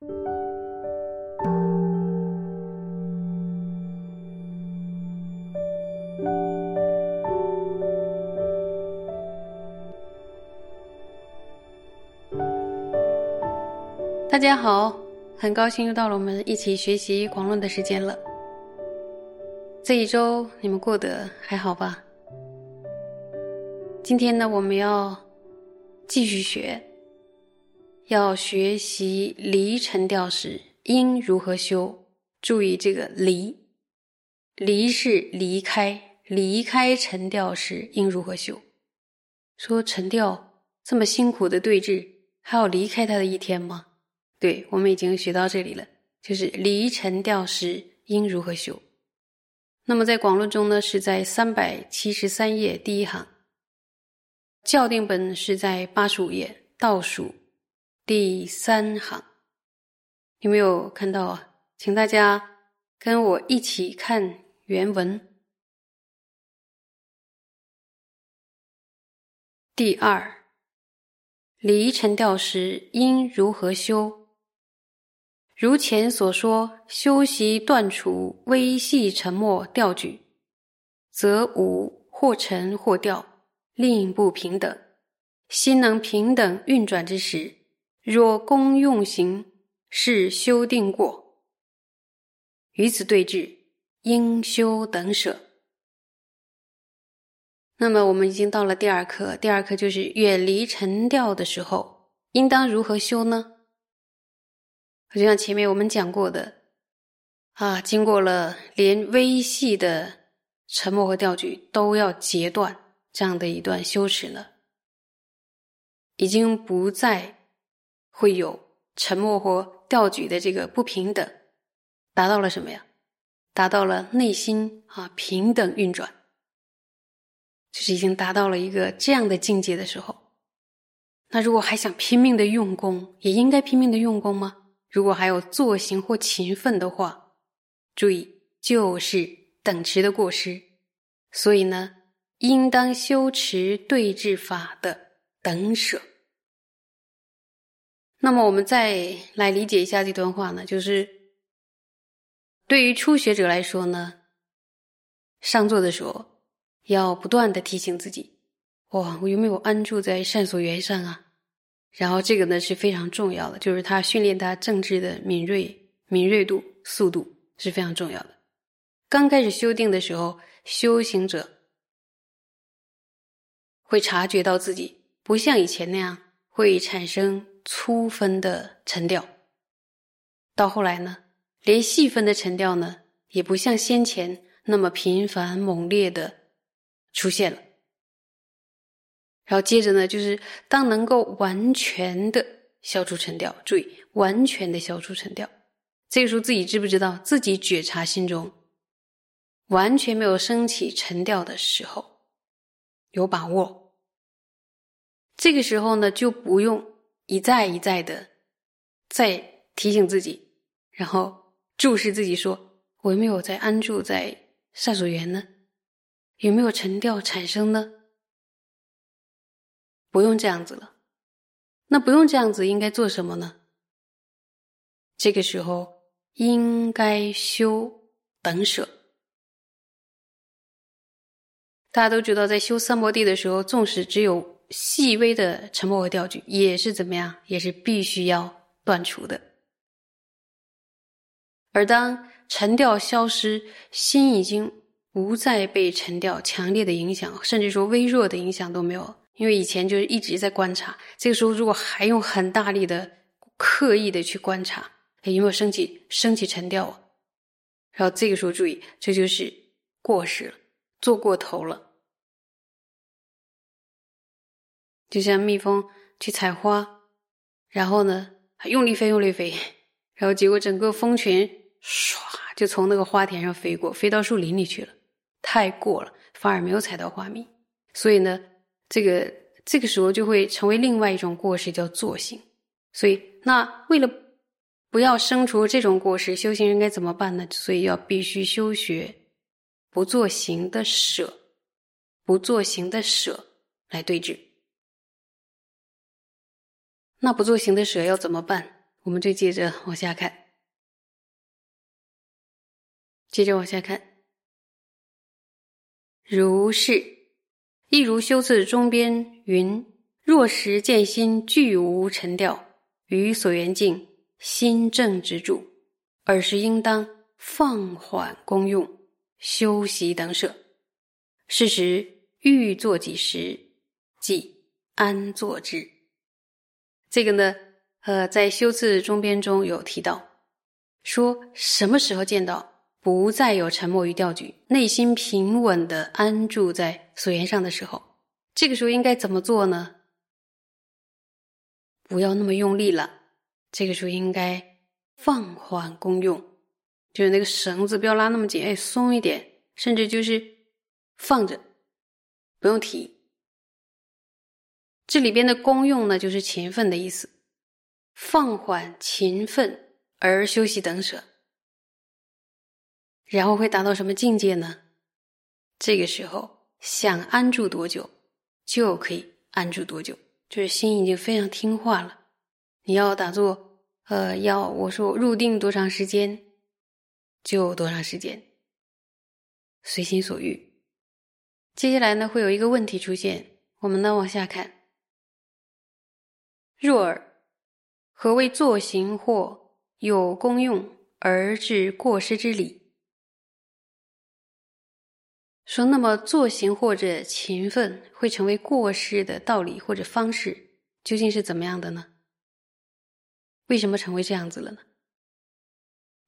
大家好，很高兴又到了我们一起学习狂论的时间了。这一周你们过得还好吧？今天呢，我们要继续学，要学习离尘调时应如何修。注意这个离，离是离开，离开尘调时应如何修？说尘调这么辛苦的对峙，还要离开他的一天吗？对，我们已经学到这里了，就是离尘调时应如何修。那么在广论中呢，是在三百七十三页第一行，校定本是在八十五页倒数第三行，有没有看到啊？请大家跟我一起看原文。第二，离尘调时应如何修？如前所说，修习断除微细沉默调举，则无或沉或调，令不平等。心能平等运转之时，若功用行，是修定过。与此对峙，应修等舍。那么，我们已经到了第二课。第二课就是远离沉调的时候，应当如何修呢？就像前面我们讲过的，啊，经过了连微细的沉默和调举都要截断这样的一段修持了，已经不再会有沉默或调举的这个不平等，达到了什么呀？达到了内心啊平等运转，就是已经达到了一个这样的境界的时候，那如果还想拼命的用功，也应该拼命的用功吗？如果还有作行或勤奋的话，注意就是等持的过失，所以呢，应当修持对治法的等舍。那么我们再来理解一下这段话呢，就是对于初学者来说呢，上座的时候要不断的提醒自己：哇，我有没有安住在善所缘上啊？然后这个呢是非常重要的，就是他训练他政治的敏锐、敏锐度、速度是非常重要的。刚开始修订的时候，修行者会察觉到自己不像以前那样会产生粗分的沉调，到后来呢，连细分的沉调呢也不像先前那么频繁猛烈的出现了。然后接着呢，就是当能够完全的消除沉调，注意完全的消除沉调。这个时候自己知不知道自己觉察心中完全没有升起沉调的时候，有把握。这个时候呢，就不用一再一再的在提醒自己，然后注视自己，说我有没有在安住在善所缘呢？有没有沉调产生呢？不用这样子了，那不用这样子，应该做什么呢？这个时候应该修等舍。大家都知道，在修三摩地的时候，纵使只有细微的沉默和调句，也是怎么样，也是必须要断除的。而当沉调消失，心已经不再被沉调强烈的影响，甚至说微弱的影响都没有。因为以前就是一直在观察，这个时候如果还用很大力的、刻意的去观察，有没有升起、升起沉调啊？然后这个时候注意，这就是过时了，做过头了。就像蜜蜂去采花，然后呢，用力飞，用力飞，然后结果整个蜂群唰就从那个花田上飞过，飞到树林里去了，太过了，反而没有采到花蜜。所以呢。这个这个时候就会成为另外一种过失，叫作行。所以，那为了不要生出这种过失，修行人该怎么办呢？所以要必须修学不做行的舍，不做行的舍来对治。那不做行的舍要怎么办？我们就接着往下看，接着往下看，如是，亦如修次中边云：若时见心俱无尘掉，于所缘境心正之主，尔时应当放缓功用，休息等舍。是时欲作几时，即安坐之。这个呢？呃，在修辞中边中有提到，说什么时候见到不再有沉默与吊举，内心平稳的安住在所缘上的时候，这个时候应该怎么做呢？不要那么用力了，这个时候应该放缓功用，就是那个绳子不要拉那么紧，哎，松一点，甚至就是放着，不用提。这里边的功用呢，就是勤奋的意思。放缓勤奋而休息等舍，然后会达到什么境界呢？这个时候想安住多久就可以安住多久，就是心已经非常听话了。你要打坐，呃，要我说入定多长时间就多长时间，随心所欲。接下来呢，会有一个问题出现，我们呢往下看，若尔。何谓作行或有功用而致过失之理？说那么作行或者勤奋会成为过失的道理或者方式，究竟是怎么样的呢？为什么成为这样子了呢？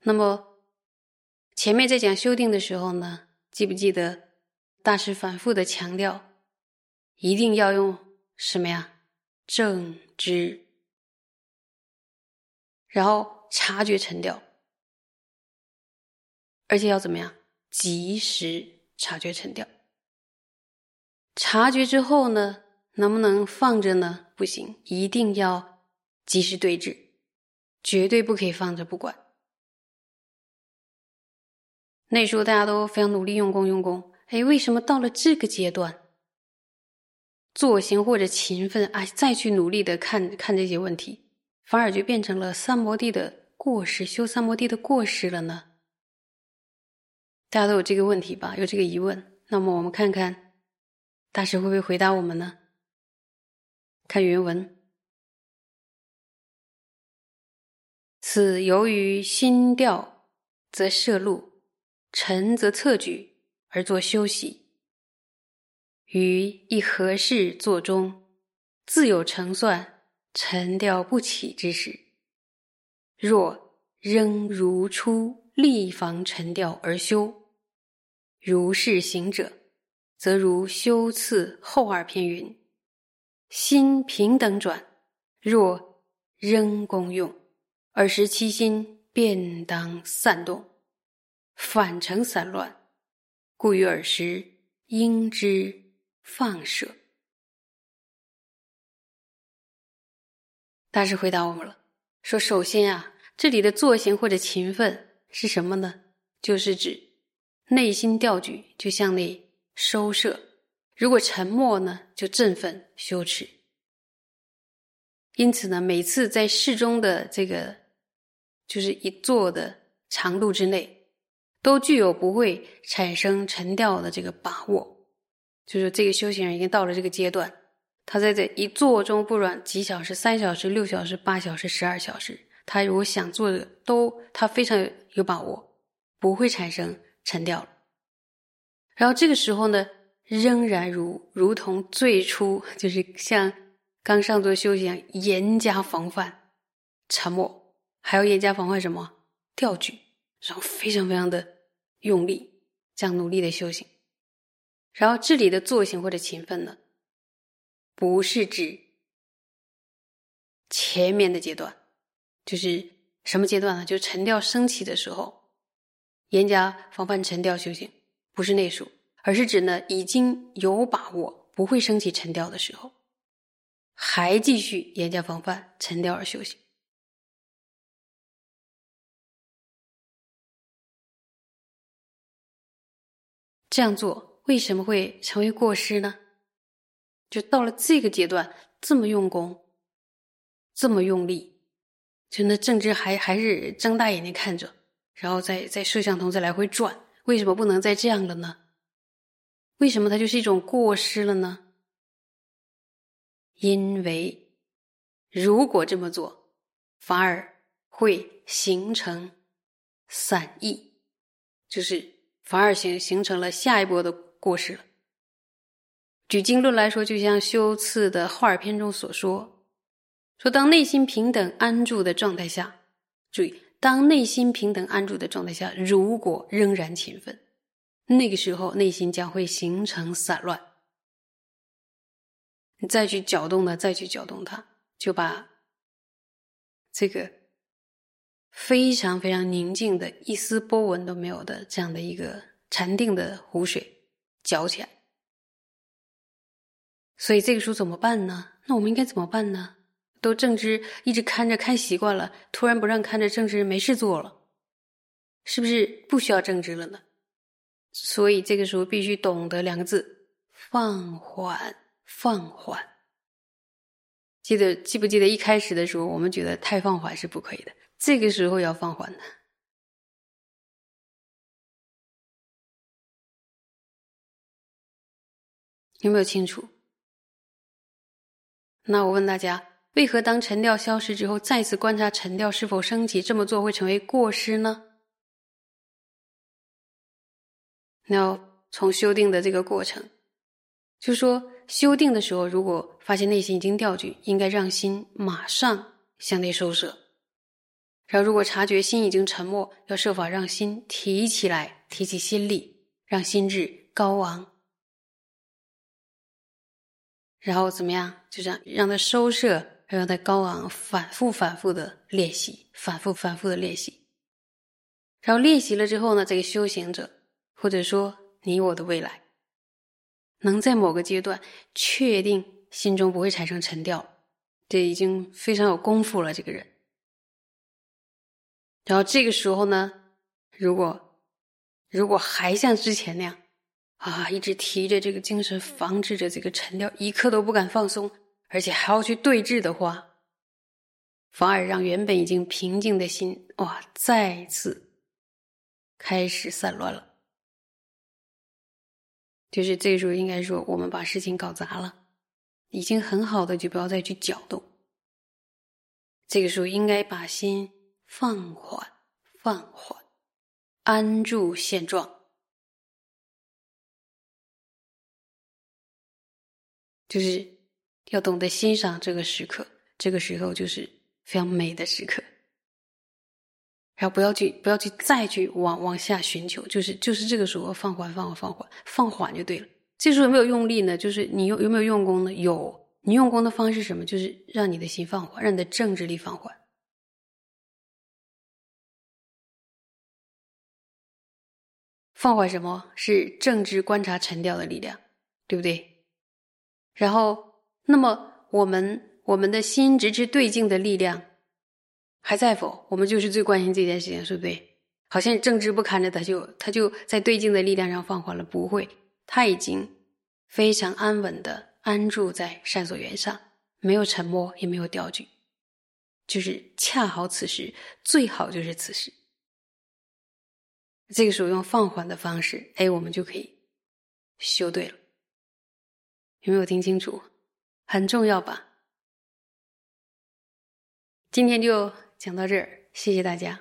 那么前面在讲修订的时候呢，记不记得大师反复的强调，一定要用什么呀？正知。然后察觉沉掉，而且要怎么样？及时察觉沉掉。察觉之后呢，能不能放着呢？不行，一定要及时对峙，绝对不可以放着不管。那时候大家都非常努力用功用功，哎，为什么到了这个阶段，坐行或者勤奋啊，再去努力的看看这些问题？反而就变成了三摩地的过失，修三摩地的过失了呢？大家都有这个问题吧？有这个疑问？那么我们看看大师会不会回答我们呢？看原文：此由于心调，则摄入；沉则侧举而作休息。于一合适坐中，自有成算。沉掉不起之时，若仍如初立防沉掉而修，如是行者，则如修次后二篇云：心平等转，若仍功用，而时其心便当散动，反成散乱，故于尔时应知放射。大师回答我们了，说：“首先啊，这里的坐行或者勤奋是什么呢？就是指内心调举，就向内收摄；如果沉默呢，就振奋羞耻。因此呢，每次在适中的这个就是一坐的长度之内，都具有不会产生沉掉的这个把握。就是这个修行人已经到了这个阶段。”他在这一坐中，不软几小时、三小时、六小时、八小时、十二小时，他如果想做的，都他非常有把握，不会产生沉掉了。然后这个时候呢，仍然如如同最初，就是像刚上座修行一样，严加防范沉默，还要严加防范什么调举，然后非常非常的用力，这样努力的修行。然后这里的坐行或者勤奋呢？不是指前面的阶段，就是什么阶段呢？就是沉调升起的时候，严加防范沉调修行，不是内属，而是指呢已经有把握不会升起沉调的时候，还继续严加防范沉调而修行。这样做为什么会成为过失呢？就到了这个阶段，这么用功，这么用力，就那正知还还是睁大眼睛看着，然后再在摄像头再来回转，为什么不能再这样了呢？为什么它就是一种过失了呢？因为如果这么做，反而会形成散逸，就是反而形形成了下一波的过失了。举经论来说，就像修次的画儿篇中所说，说当内心平等安住的状态下，注意，当内心平等安住的状态下，如果仍然勤奋，那个时候内心将会形成散乱。你再去搅动它，再去搅动它，就把这个非常非常宁静的、一丝波纹都没有的这样的一个禅定的湖水矫起来。所以这个时候怎么办呢？那我们应该怎么办呢？都正知一直看着看习惯了，突然不让看着正知没事做了，是不是不需要正知了呢？所以这个时候必须懂得两个字：放缓。放缓，记得记不记得一开始的时候，我们觉得太放缓是不可以的。这个时候要放缓的，有没有清楚？那我问大家，为何当沉调消失之后，再次观察沉调是否升起，这么做会成为过失呢？那从修订的这个过程，就说。修订的时候，如果发现内心已经掉举，应该让心马上向内收摄；然后，如果察觉心已经沉默，要设法让心提起来，提起心力，让心智高昂。然后怎么样？就这样让它收摄，让它高昂，反复反复的练习，反复反复的练习。然后练习了之后呢，这个修行者，或者说你我的未来。能在某个阶段确定心中不会产生沉掉，这已经非常有功夫了。这个人，然后这个时候呢，如果如果还像之前那样啊，一直提着这个精神，防止着这个沉掉，一刻都不敢放松，而且还要去对峙的话，反而让原本已经平静的心哇，再次开始散乱了。就是这个时候，应该说我们把事情搞砸了，已经很好的，就不要再去搅动。这个时候应该把心放缓、放缓，安住现状，就是要懂得欣赏这个时刻。这个时候就是非常美的时刻。然后不要去，不要去再去往往下寻求，就是就是这个时候放缓，放缓，放缓，放缓就对了。这时候有没有用力呢？就是你有有没有用功呢？有。你用功的方式什么？就是让你的心放缓，让你的政治力放缓。放缓什么是政治观察沉掉的力量，对不对？然后，那么我们我们的心直至对镜的力量。还在否？我们就是最关心这件事情，是不对？好像正直不看着，他就他就在对镜的力量上放缓了。不会，他已经非常安稳的安住在善所缘上，没有沉默，也没有掉举，就是恰好此时，最好就是此时。这个时候用放缓的方式，哎，我们就可以修对了。有没有听清楚？很重要吧？今天就。讲到这儿，谢谢大家。